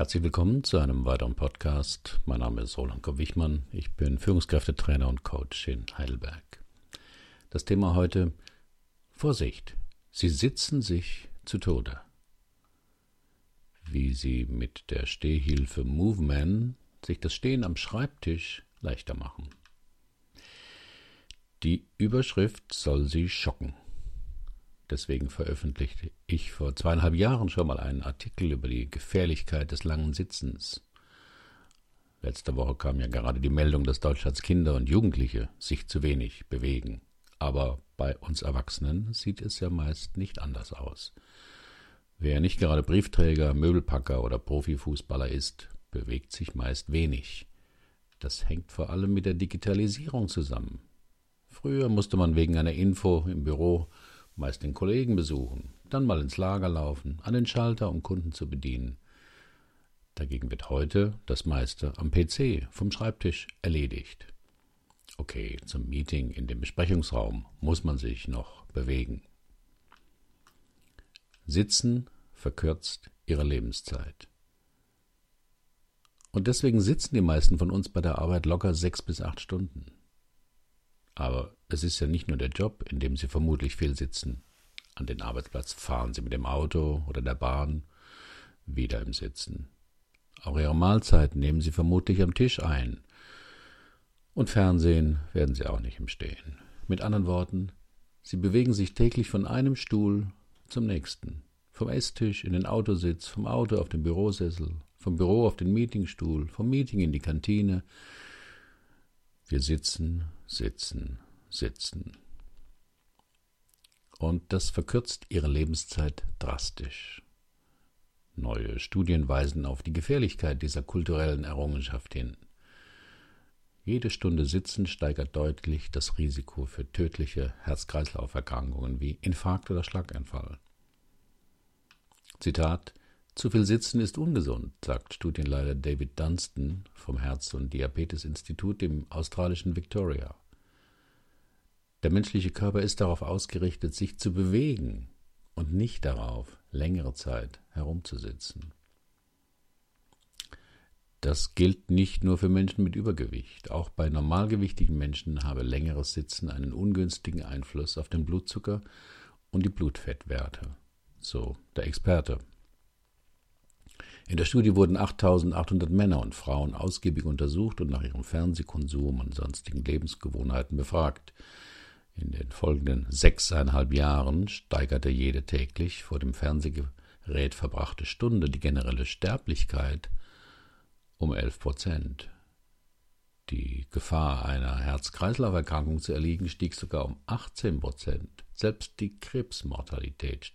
Herzlich willkommen zu einem weiteren Podcast. Mein Name ist Roland Kopp-Wichmann. Ich bin Führungskräftetrainer und Coach in Heidelberg. Das Thema heute Vorsicht, Sie sitzen sich zu Tode. Wie Sie mit der Stehhilfe Moveman sich das Stehen am Schreibtisch leichter machen. Die Überschrift soll Sie schocken. Deswegen veröffentlichte ich vor zweieinhalb Jahren schon mal einen Artikel über die Gefährlichkeit des langen Sitzens. Letzte Woche kam ja gerade die Meldung, dass Deutschlands Kinder und Jugendliche sich zu wenig bewegen. Aber bei uns Erwachsenen sieht es ja meist nicht anders aus. Wer nicht gerade Briefträger, Möbelpacker oder Profifußballer ist, bewegt sich meist wenig. Das hängt vor allem mit der Digitalisierung zusammen. Früher musste man wegen einer Info im Büro meist den Kollegen besuchen, dann mal ins Lager laufen, an den Schalter, um Kunden zu bedienen. Dagegen wird heute das meiste am PC vom Schreibtisch erledigt. Okay, zum Meeting in dem Besprechungsraum muss man sich noch bewegen. Sitzen verkürzt ihre Lebenszeit. Und deswegen sitzen die meisten von uns bei der Arbeit locker sechs bis acht Stunden. Aber es ist ja nicht nur der Job, in dem Sie vermutlich viel sitzen. An den Arbeitsplatz fahren Sie mit dem Auto oder der Bahn, wieder im Sitzen. Auch Ihre Mahlzeiten nehmen Sie vermutlich am Tisch ein. Und Fernsehen werden Sie auch nicht im Stehen. Mit anderen Worten, Sie bewegen sich täglich von einem Stuhl zum nächsten. Vom Esstisch in den Autositz, vom Auto auf den Bürosessel, vom Büro auf den Meetingstuhl, vom Meeting in die Kantine. Wir sitzen, sitzen, sitzen. Und das verkürzt ihre Lebenszeit drastisch. Neue Studien weisen auf die Gefährlichkeit dieser kulturellen Errungenschaft hin. Jede Stunde Sitzen steigert deutlich das Risiko für tödliche Herz-Kreislauf-Erkrankungen wie Infarkt oder Schlaganfall. Zitat Zu viel Sitzen ist ungesund, sagt Studienleiter David Dunstan vom Herz- und Diabetes-Institut im australischen Victoria. Der menschliche Körper ist darauf ausgerichtet, sich zu bewegen und nicht darauf, längere Zeit herumzusitzen. Das gilt nicht nur für Menschen mit Übergewicht. Auch bei normalgewichtigen Menschen habe längeres Sitzen einen ungünstigen Einfluss auf den Blutzucker und die Blutfettwerte. So der Experte. In der Studie wurden 8800 Männer und Frauen ausgiebig untersucht und nach ihrem Fernsehkonsum und sonstigen Lebensgewohnheiten befragt. In den folgenden sechseinhalb Jahren steigerte jede täglich vor dem Fernsehgerät verbrachte Stunde die generelle Sterblichkeit um 11 Prozent. Die Gefahr einer Herz-Kreislauf-Erkrankung zu erliegen stieg sogar um 18 Prozent. Selbst die Krebsmortalität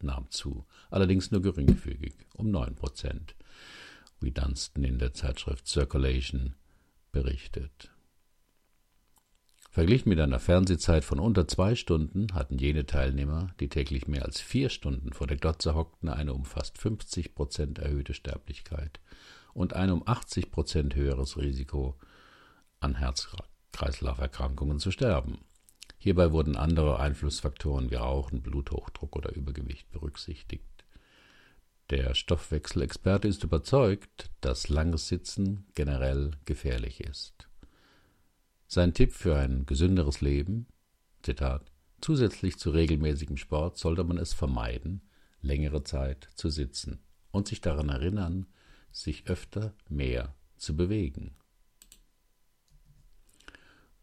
nahm zu, allerdings nur geringfügig, um 9 Prozent, wie Dunstan in der Zeitschrift Circulation berichtet. Verglichen mit einer Fernsehzeit von unter zwei Stunden hatten jene Teilnehmer, die täglich mehr als vier Stunden vor der Glotze hockten, eine um fast 50 Prozent erhöhte Sterblichkeit und ein um 80 Prozent höheres Risiko, an Herz-Kreislauf-Erkrankungen zu sterben. Hierbei wurden andere Einflussfaktoren wie Rauchen, Bluthochdruck oder Übergewicht berücksichtigt. Der Stoffwechselexperte ist überzeugt, dass langes Sitzen generell gefährlich ist. Sein Tipp für ein gesünderes Leben, Zitat, zusätzlich zu regelmäßigem Sport sollte man es vermeiden, längere Zeit zu sitzen und sich daran erinnern, sich öfter mehr zu bewegen.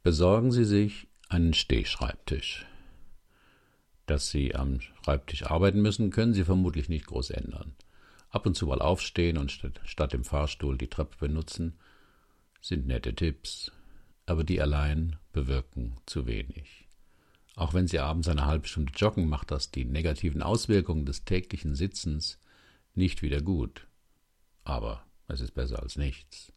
Besorgen Sie sich einen Stehschreibtisch. Dass Sie am Schreibtisch arbeiten müssen, können Sie vermutlich nicht groß ändern. Ab und zu mal aufstehen und statt, statt dem Fahrstuhl die Treppe benutzen, sind nette Tipps, aber die allein bewirken zu wenig. Auch wenn Sie abends eine halbe Stunde joggen, macht das die negativen Auswirkungen des täglichen Sitzens nicht wieder gut aber es ist besser als nichts.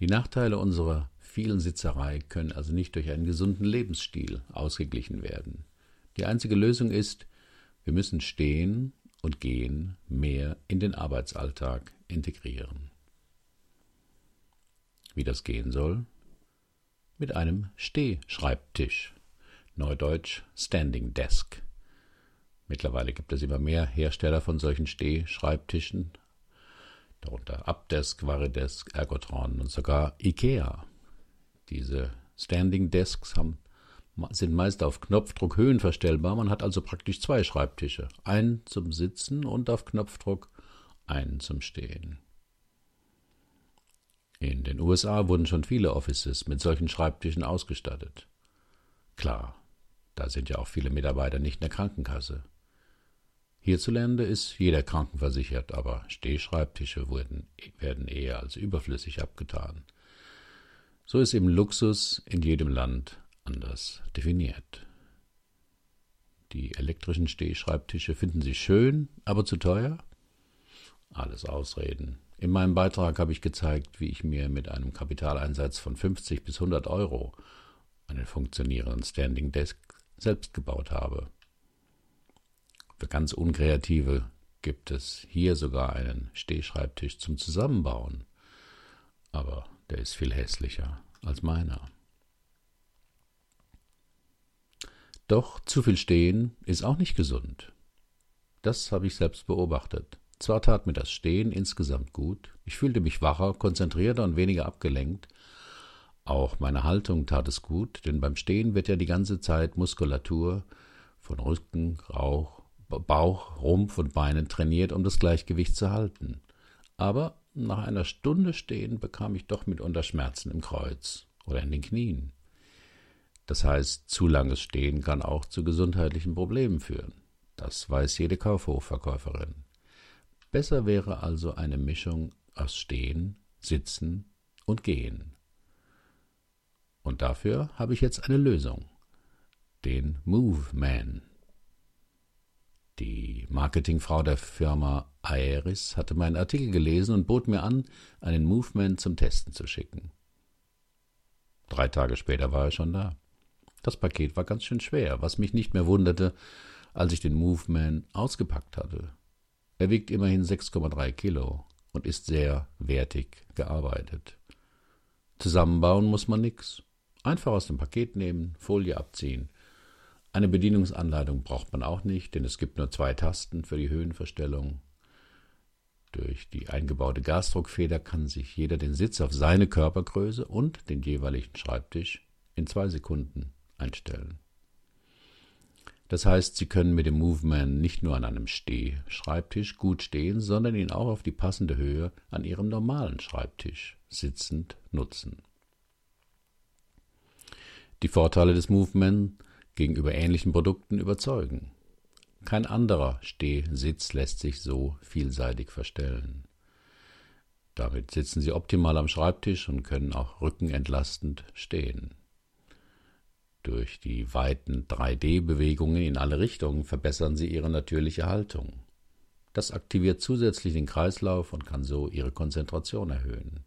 Die Nachteile unserer vielen Sitzerei können also nicht durch einen gesunden Lebensstil ausgeglichen werden. Die einzige Lösung ist, wir müssen stehen und gehen mehr in den Arbeitsalltag integrieren. Wie das gehen soll? Mit einem Stehschreibtisch, neudeutsch Standing Desk. Mittlerweile gibt es immer mehr Hersteller von solchen Stehschreibtischen darunter Updesk, Varidesk, Ergotron und sogar IKEA. Diese Standing Desks haben, sind meist auf Knopfdruck höhenverstellbar. Man hat also praktisch zwei Schreibtische. Einen zum Sitzen und auf Knopfdruck einen zum Stehen. In den USA wurden schon viele Offices mit solchen Schreibtischen ausgestattet. Klar, da sind ja auch viele Mitarbeiter nicht in der Krankenkasse. Hierzulande ist jeder krankenversichert, aber Stehschreibtische wurden, werden eher als überflüssig abgetan. So ist eben Luxus in jedem Land anders definiert. Die elektrischen Stehschreibtische finden Sie schön, aber zu teuer? Alles Ausreden. In meinem Beitrag habe ich gezeigt, wie ich mir mit einem Kapitaleinsatz von 50 bis 100 Euro einen funktionierenden Standing Desk selbst gebaut habe. Für ganz Unkreative gibt es hier sogar einen Stehschreibtisch zum Zusammenbauen, aber der ist viel hässlicher als meiner. Doch zu viel Stehen ist auch nicht gesund. Das habe ich selbst beobachtet. Zwar tat mir das Stehen insgesamt gut, ich fühlte mich wacher, konzentrierter und weniger abgelenkt, auch meine Haltung tat es gut, denn beim Stehen wird ja die ganze Zeit Muskulatur von Rücken, Rauch, Bauch, Rumpf und Beinen trainiert, um das Gleichgewicht zu halten. Aber nach einer Stunde Stehen bekam ich doch mitunter Schmerzen im Kreuz oder in den Knien. Das heißt, zu langes Stehen kann auch zu gesundheitlichen Problemen führen. Das weiß jede Kaufhofverkäuferin. Besser wäre also eine Mischung aus Stehen, Sitzen und Gehen. Und dafür habe ich jetzt eine Lösung. Den Move Man. Die Marketingfrau der Firma Aeris hatte meinen Artikel gelesen und bot mir an, einen Movement zum Testen zu schicken. Drei Tage später war er schon da. Das Paket war ganz schön schwer, was mich nicht mehr wunderte, als ich den Movement ausgepackt hatte. Er wiegt immerhin 6,3 Kilo und ist sehr wertig gearbeitet. Zusammenbauen muss man nix. Einfach aus dem Paket nehmen, Folie abziehen. Eine Bedienungsanleitung braucht man auch nicht, denn es gibt nur zwei Tasten für die Höhenverstellung. Durch die eingebaute Gasdruckfeder kann sich jeder den Sitz auf seine Körpergröße und den jeweiligen Schreibtisch in zwei Sekunden einstellen. Das heißt, Sie können mit dem Movement nicht nur an einem Stehschreibtisch gut stehen, sondern ihn auch auf die passende Höhe an Ihrem normalen Schreibtisch sitzend nutzen. Die Vorteile des Movement gegenüber ähnlichen Produkten überzeugen. Kein anderer Stehsitz lässt sich so vielseitig verstellen. Damit sitzen Sie optimal am Schreibtisch und können auch rückenentlastend stehen. Durch die weiten 3D-Bewegungen in alle Richtungen verbessern sie ihre natürliche Haltung. Das aktiviert zusätzlich den Kreislauf und kann so ihre Konzentration erhöhen.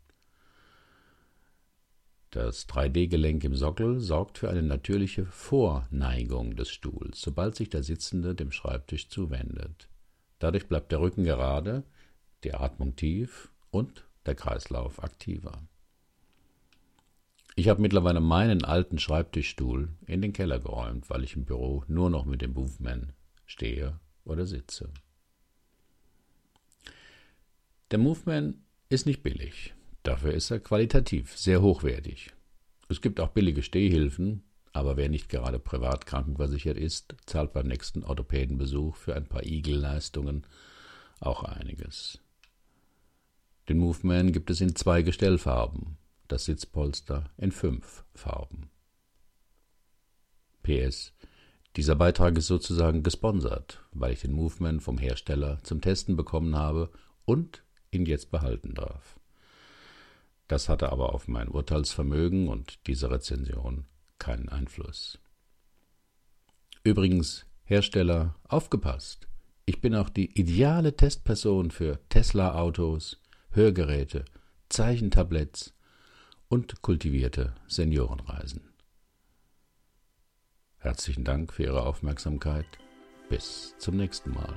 Das 3D-Gelenk im Sockel sorgt für eine natürliche Vorneigung des Stuhls, sobald sich der Sitzende dem Schreibtisch zuwendet. Dadurch bleibt der Rücken gerade, die Atmung tief und der Kreislauf aktiver. Ich habe mittlerweile meinen alten Schreibtischstuhl in den Keller geräumt, weil ich im Büro nur noch mit dem Movement stehe oder sitze. Der Movement ist nicht billig. Dafür ist er qualitativ sehr hochwertig. Es gibt auch billige Stehhilfen, aber wer nicht gerade privat krankenversichert ist, zahlt beim nächsten Orthopädenbesuch für ein paar Igelleistungen auch einiges. Den Movement gibt es in zwei Gestellfarben, das Sitzpolster in fünf Farben. PS. Dieser Beitrag ist sozusagen gesponsert, weil ich den Movement vom Hersteller zum Testen bekommen habe und ihn jetzt behalten darf. Das hatte aber auf mein Urteilsvermögen und diese Rezension keinen Einfluss. Übrigens, Hersteller, aufgepasst! Ich bin auch die ideale Testperson für Tesla-Autos, Hörgeräte, Zeichentabletts und kultivierte Seniorenreisen. Herzlichen Dank für Ihre Aufmerksamkeit. Bis zum nächsten Mal.